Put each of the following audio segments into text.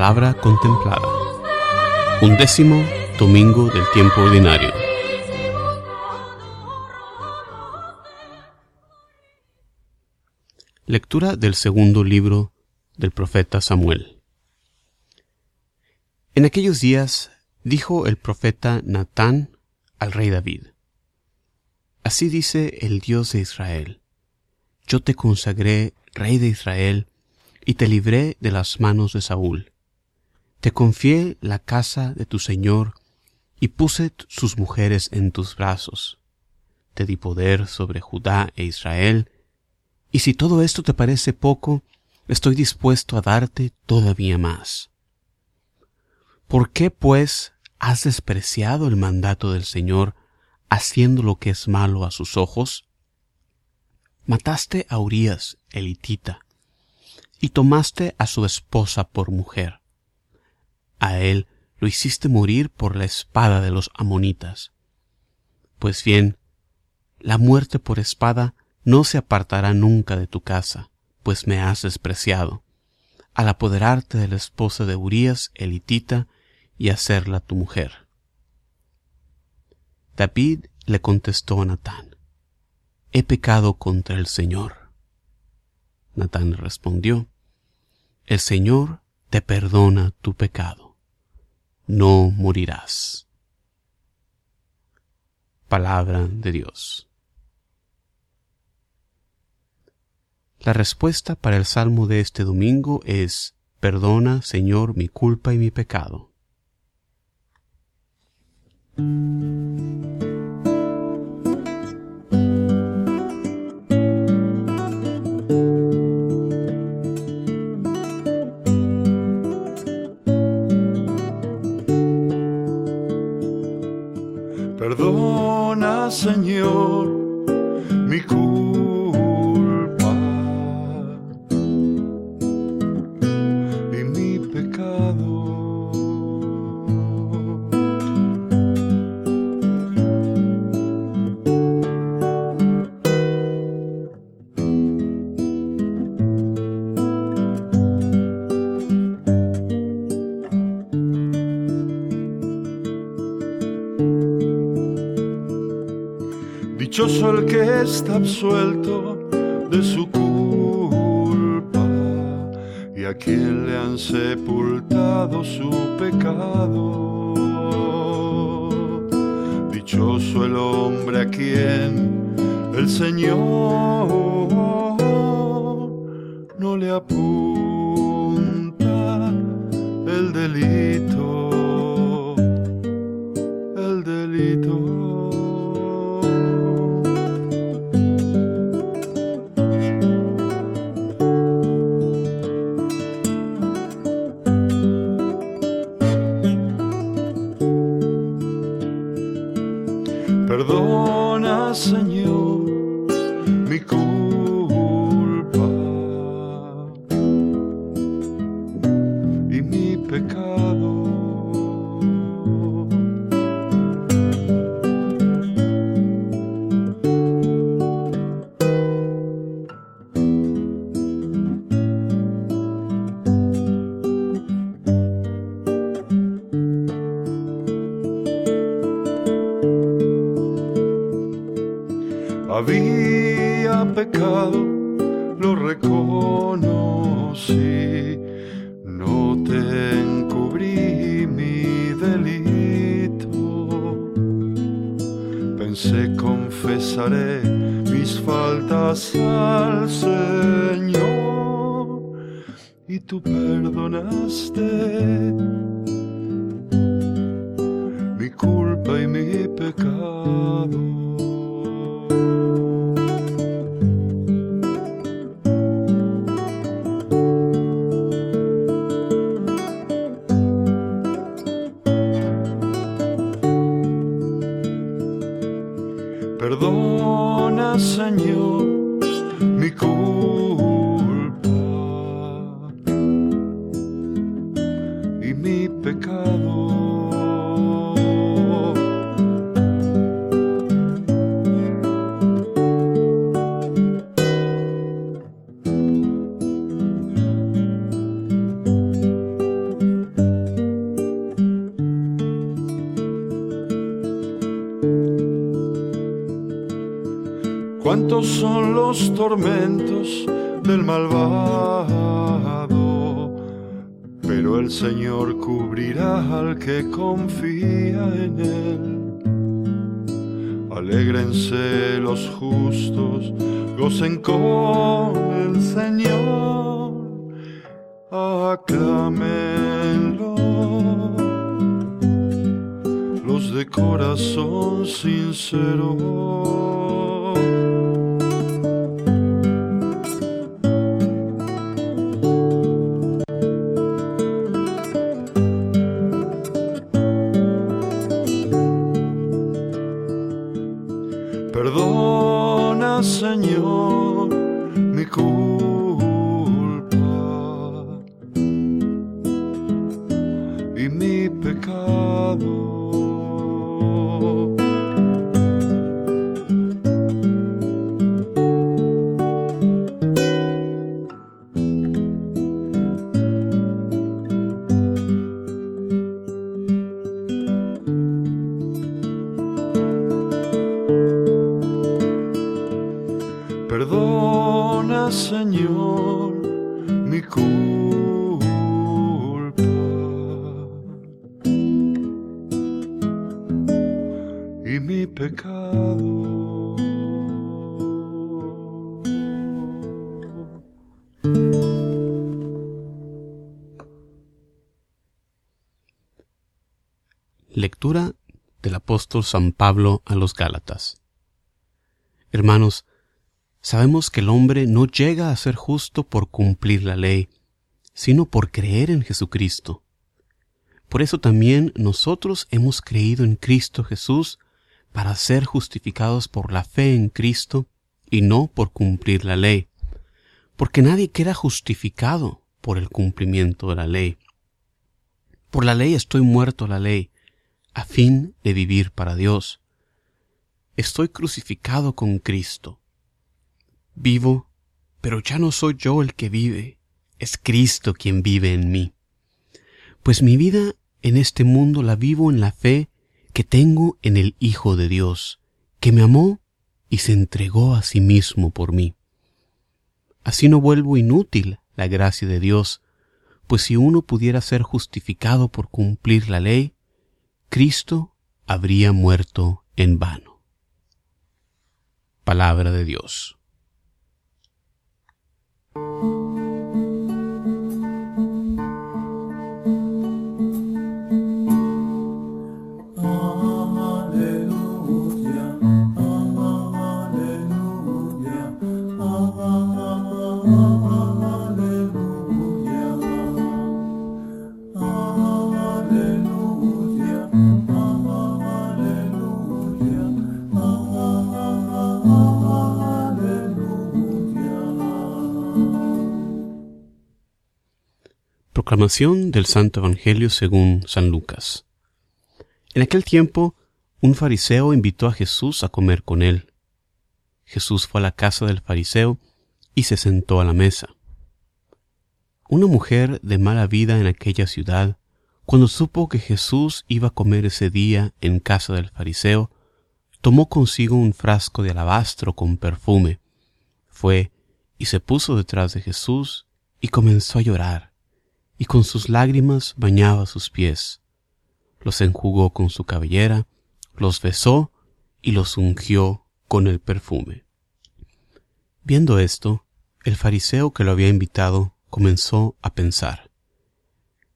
La palabra contemplada. Undécimo domingo del tiempo ordinario. Lectura del segundo libro del profeta Samuel. En aquellos días dijo el profeta Natán al rey David, Así dice el Dios de Israel, Yo te consagré rey de Israel, y te libré de las manos de Saúl. Te confié la casa de tu Señor, y puse sus mujeres en tus brazos. Te di poder sobre Judá e Israel, y si todo esto te parece poco, estoy dispuesto a darte todavía más. ¿Por qué, pues, has despreciado el mandato del Señor, haciendo lo que es malo a sus ojos? Mataste a Urías, elitita, y tomaste a su esposa por mujer. A él lo hiciste morir por la espada de los amonitas. Pues bien, la muerte por espada no se apartará nunca de tu casa, pues me has despreciado, al apoderarte de la esposa de Urías elitita y hacerla tu mujer. David le contestó a Natán, He pecado contra el Señor. Natán respondió, El Señor te perdona tu pecado, no morirás. Palabra de Dios. La respuesta para el salmo de este domingo es, Perdona, Señor, mi culpa y mi pecado. Señor, mi culpa Dichoso el que está absuelto de su culpa y a quien le han sepultado su pecado. Dichoso el hombre a quien el Señor no le apunta el delito, Había pecado, lo reconocí, no te encubrí mi delito. Pensé confesaré mis faltas al Señor y tú perdonaste mi culpa y mi pecado. Cuántos son los tormentos del malvado, pero el Señor cubrirá al que confía en él. Alégrense los justos, gocen con el Señor, aclámenlo. Los de corazón sincero. Father. Lectura del apóstol San Pablo a los Gálatas. Hermanos, sabemos que el hombre no llega a ser justo por cumplir la ley, sino por creer en Jesucristo. Por eso también nosotros hemos creído en Cristo Jesús para ser justificados por la fe en Cristo y no por cumplir la ley, porque nadie queda justificado por el cumplimiento de la ley. Por la ley estoy muerto la ley, a fin de vivir para Dios. Estoy crucificado con Cristo. Vivo, pero ya no soy yo el que vive, es Cristo quien vive en mí. Pues mi vida en este mundo la vivo en la fe que tengo en el Hijo de Dios, que me amó y se entregó a sí mismo por mí. Así no vuelvo inútil la gracia de Dios, pues si uno pudiera ser justificado por cumplir la ley, Cristo habría muerto en vano. Palabra de Dios. Proclamación del Santo Evangelio según San Lucas. En aquel tiempo, un fariseo invitó a Jesús a comer con él. Jesús fue a la casa del fariseo y se sentó a la mesa. Una mujer de mala vida en aquella ciudad, cuando supo que Jesús iba a comer ese día en casa del fariseo, tomó consigo un frasco de alabastro con perfume, fue y se puso detrás de Jesús y comenzó a llorar y con sus lágrimas bañaba sus pies. Los enjugó con su cabellera, los besó y los ungió con el perfume. Viendo esto, el fariseo que lo había invitado comenzó a pensar,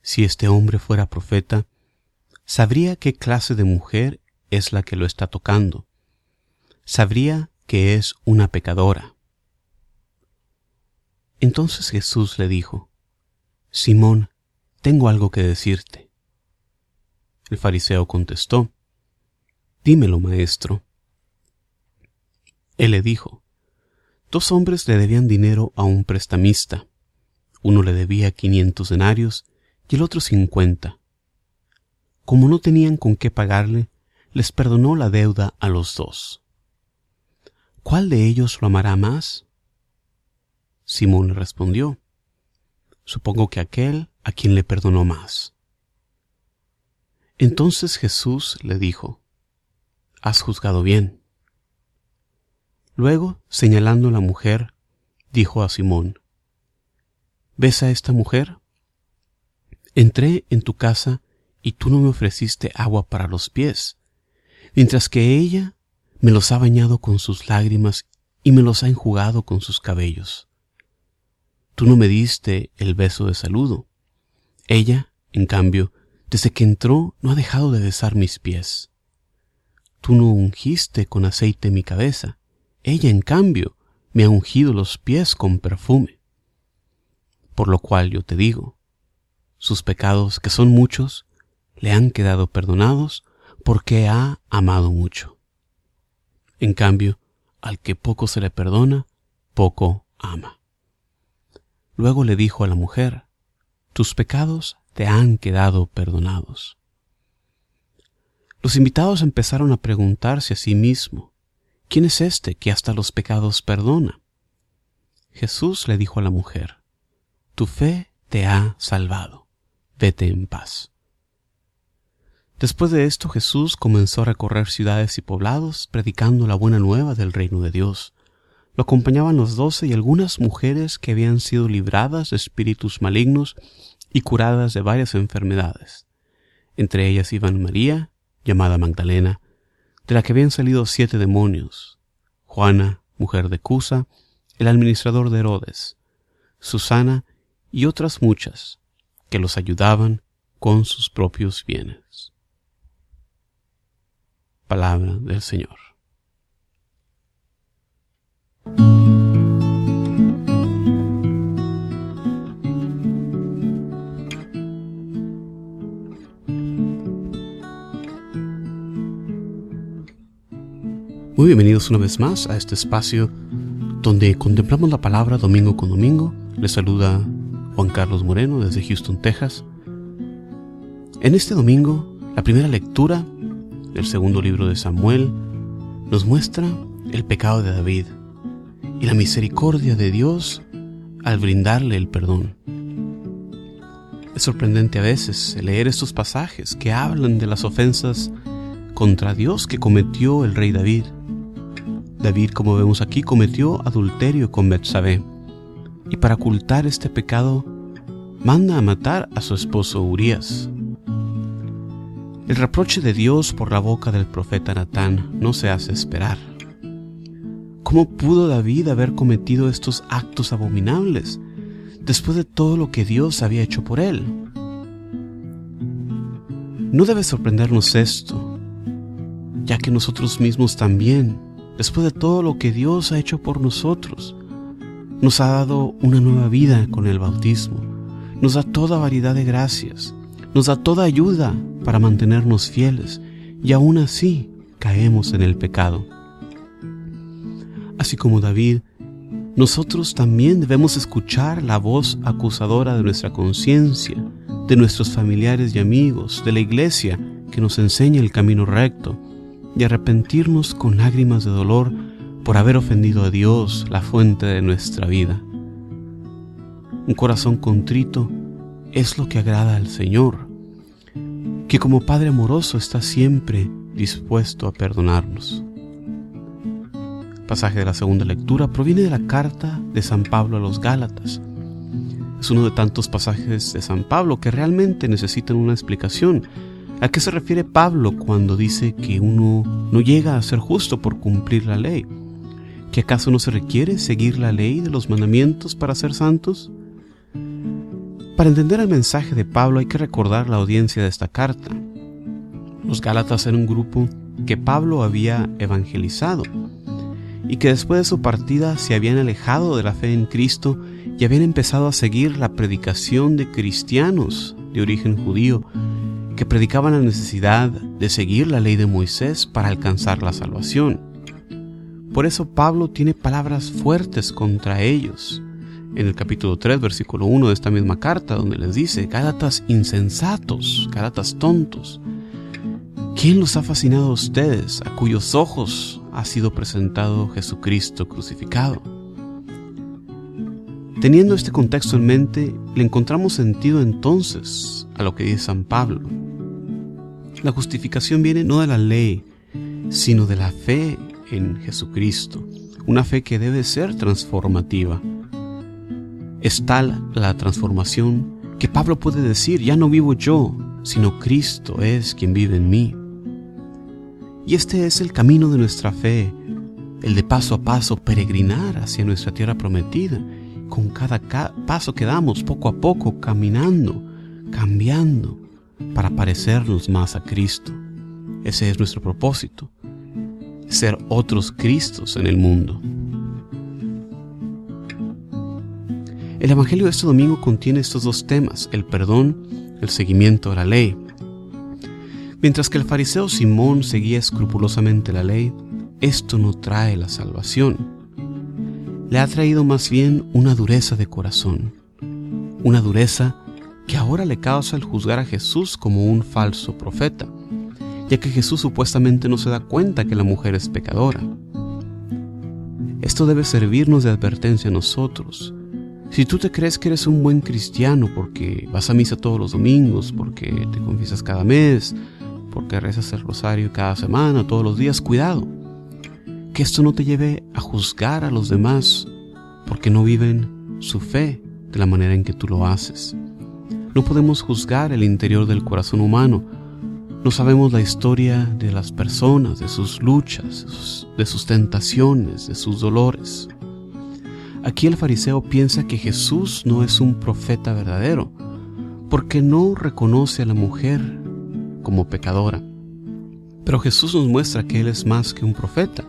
si este hombre fuera profeta, sabría qué clase de mujer es la que lo está tocando, sabría que es una pecadora. Entonces Jesús le dijo, Simón, tengo algo que decirte. El fariseo contestó, Dímelo, maestro. Él le dijo, Dos hombres le debían dinero a un prestamista. Uno le debía quinientos denarios y el otro cincuenta. Como no tenían con qué pagarle, les perdonó la deuda a los dos. ¿Cuál de ellos lo amará más? Simón le respondió, supongo que aquel a quien le perdonó más. Entonces Jesús le dijo, Has juzgado bien. Luego, señalando a la mujer, dijo a Simón, ¿Ves a esta mujer? Entré en tu casa y tú no me ofreciste agua para los pies, mientras que ella me los ha bañado con sus lágrimas y me los ha enjugado con sus cabellos. Tú no me diste el beso de saludo. Ella, en cambio, desde que entró no ha dejado de besar mis pies. Tú no ungiste con aceite mi cabeza. Ella, en cambio, me ha ungido los pies con perfume. Por lo cual yo te digo, sus pecados, que son muchos, le han quedado perdonados porque ha amado mucho. En cambio, al que poco se le perdona, poco ama. Luego le dijo a la mujer, tus pecados te han quedado perdonados. Los invitados empezaron a preguntarse a sí mismo, ¿quién es este que hasta los pecados perdona? Jesús le dijo a la mujer, tu fe te ha salvado, vete en paz. Después de esto Jesús comenzó a recorrer ciudades y poblados, predicando la buena nueva del reino de Dios. Lo acompañaban los doce y algunas mujeres que habían sido libradas de espíritus malignos y curadas de varias enfermedades. Entre ellas iban María, llamada Magdalena, de la que habían salido siete demonios, Juana, mujer de Cusa, el administrador de Herodes, Susana y otras muchas que los ayudaban con sus propios bienes. Palabra del Señor. Muy bienvenidos una vez más a este espacio donde contemplamos la palabra domingo con domingo. Les saluda Juan Carlos Moreno desde Houston, Texas. En este domingo, la primera lectura el segundo libro de Samuel, nos muestra el pecado de David y la misericordia de Dios al brindarle el perdón. Es sorprendente a veces leer estos pasajes que hablan de las ofensas contra Dios que cometió el rey David. David, como vemos aquí, cometió adulterio con Betsabé y para ocultar este pecado manda a matar a su esposo Urias. El reproche de Dios por la boca del profeta Natán no se hace esperar. ¿Cómo pudo David haber cometido estos actos abominables después de todo lo que Dios había hecho por él? No debe sorprendernos esto, ya que nosotros mismos también, después de todo lo que Dios ha hecho por nosotros, nos ha dado una nueva vida con el bautismo, nos da toda variedad de gracias, nos da toda ayuda para mantenernos fieles. Y aún así caemos en el pecado. Así como David, nosotros también debemos escuchar la voz acusadora de nuestra conciencia, de nuestros familiares y amigos, de la iglesia que nos enseña el camino recto, y arrepentirnos con lágrimas de dolor por haber ofendido a Dios, la fuente de nuestra vida. Un corazón contrito es lo que agrada al Señor, que como Padre amoroso está siempre dispuesto a perdonarnos. El pasaje de la segunda lectura proviene de la carta de San Pablo a los Gálatas. Es uno de tantos pasajes de San Pablo que realmente necesitan una explicación. ¿A qué se refiere Pablo cuando dice que uno no llega a ser justo por cumplir la ley? ¿Que acaso no se requiere seguir la ley de los mandamientos para ser santos? Para entender el mensaje de Pablo hay que recordar la audiencia de esta carta. Los Gálatas eran un grupo que Pablo había evangelizado y que después de su partida se habían alejado de la fe en Cristo y habían empezado a seguir la predicación de cristianos de origen judío que predicaban la necesidad de seguir la ley de Moisés para alcanzar la salvación. Por eso Pablo tiene palabras fuertes contra ellos en el capítulo 3, versículo 1 de esta misma carta, donde les dice, Gálatas insensatos, Gálatas tontos, ¿quién los ha fascinado a ustedes, a cuyos ojos ha sido presentado Jesucristo crucificado? Teniendo este contexto en mente, le encontramos sentido entonces a lo que dice San Pablo. La justificación viene no de la ley, sino de la fe en Jesucristo una fe que debe ser transformativa. Es tal la transformación que Pablo puede decir, ya no vivo yo, sino Cristo es quien vive en mí. Y este es el camino de nuestra fe, el de paso a paso peregrinar hacia nuestra tierra prometida, con cada paso que damos, poco a poco, caminando, cambiando, para parecernos más a Cristo. Ese es nuestro propósito, ser otros Cristos en el mundo. El Evangelio de este domingo contiene estos dos temas, el perdón, el seguimiento a la ley. Mientras que el fariseo Simón seguía escrupulosamente la ley, esto no trae la salvación. Le ha traído más bien una dureza de corazón, una dureza que ahora le causa el juzgar a Jesús como un falso profeta, ya que Jesús supuestamente no se da cuenta que la mujer es pecadora. Esto debe servirnos de advertencia a nosotros. Si tú te crees que eres un buen cristiano porque vas a misa todos los domingos, porque te confiesas cada mes, porque rezas el rosario cada semana, todos los días, cuidado. Que esto no te lleve a juzgar a los demás porque no viven su fe de la manera en que tú lo haces. No podemos juzgar el interior del corazón humano. No sabemos la historia de las personas, de sus luchas, de sus tentaciones, de sus dolores. Aquí el fariseo piensa que Jesús no es un profeta verdadero, porque no reconoce a la mujer como pecadora. Pero Jesús nos muestra que Él es más que un profeta.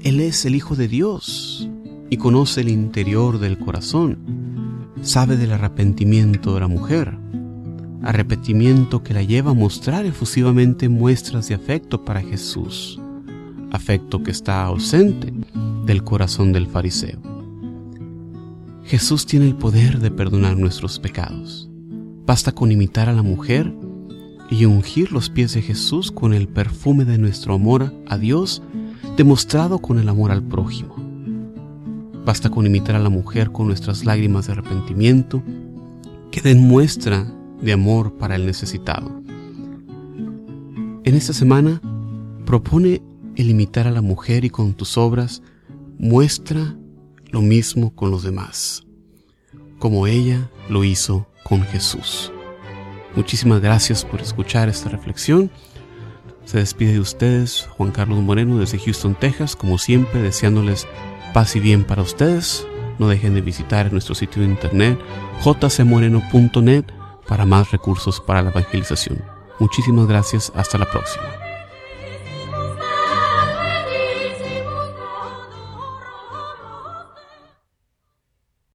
Él es el Hijo de Dios y conoce el interior del corazón sabe del arrepentimiento de la mujer, arrepentimiento que la lleva a mostrar efusivamente muestras de afecto para Jesús, afecto que está ausente del corazón del fariseo. Jesús tiene el poder de perdonar nuestros pecados. Basta con imitar a la mujer y ungir los pies de Jesús con el perfume de nuestro amor a Dios demostrado con el amor al prójimo. Basta con imitar a la mujer con nuestras lágrimas de arrepentimiento que den muestra de amor para el necesitado. En esta semana propone el imitar a la mujer y con tus obras muestra lo mismo con los demás, como ella lo hizo con Jesús. Muchísimas gracias por escuchar esta reflexión. Se despide de ustedes Juan Carlos Moreno desde Houston, Texas, como siempre deseándoles Paz y bien para ustedes. No dejen de visitar nuestro sitio de internet jcmoreno.net para más recursos para la evangelización. Muchísimas gracias. Hasta la próxima.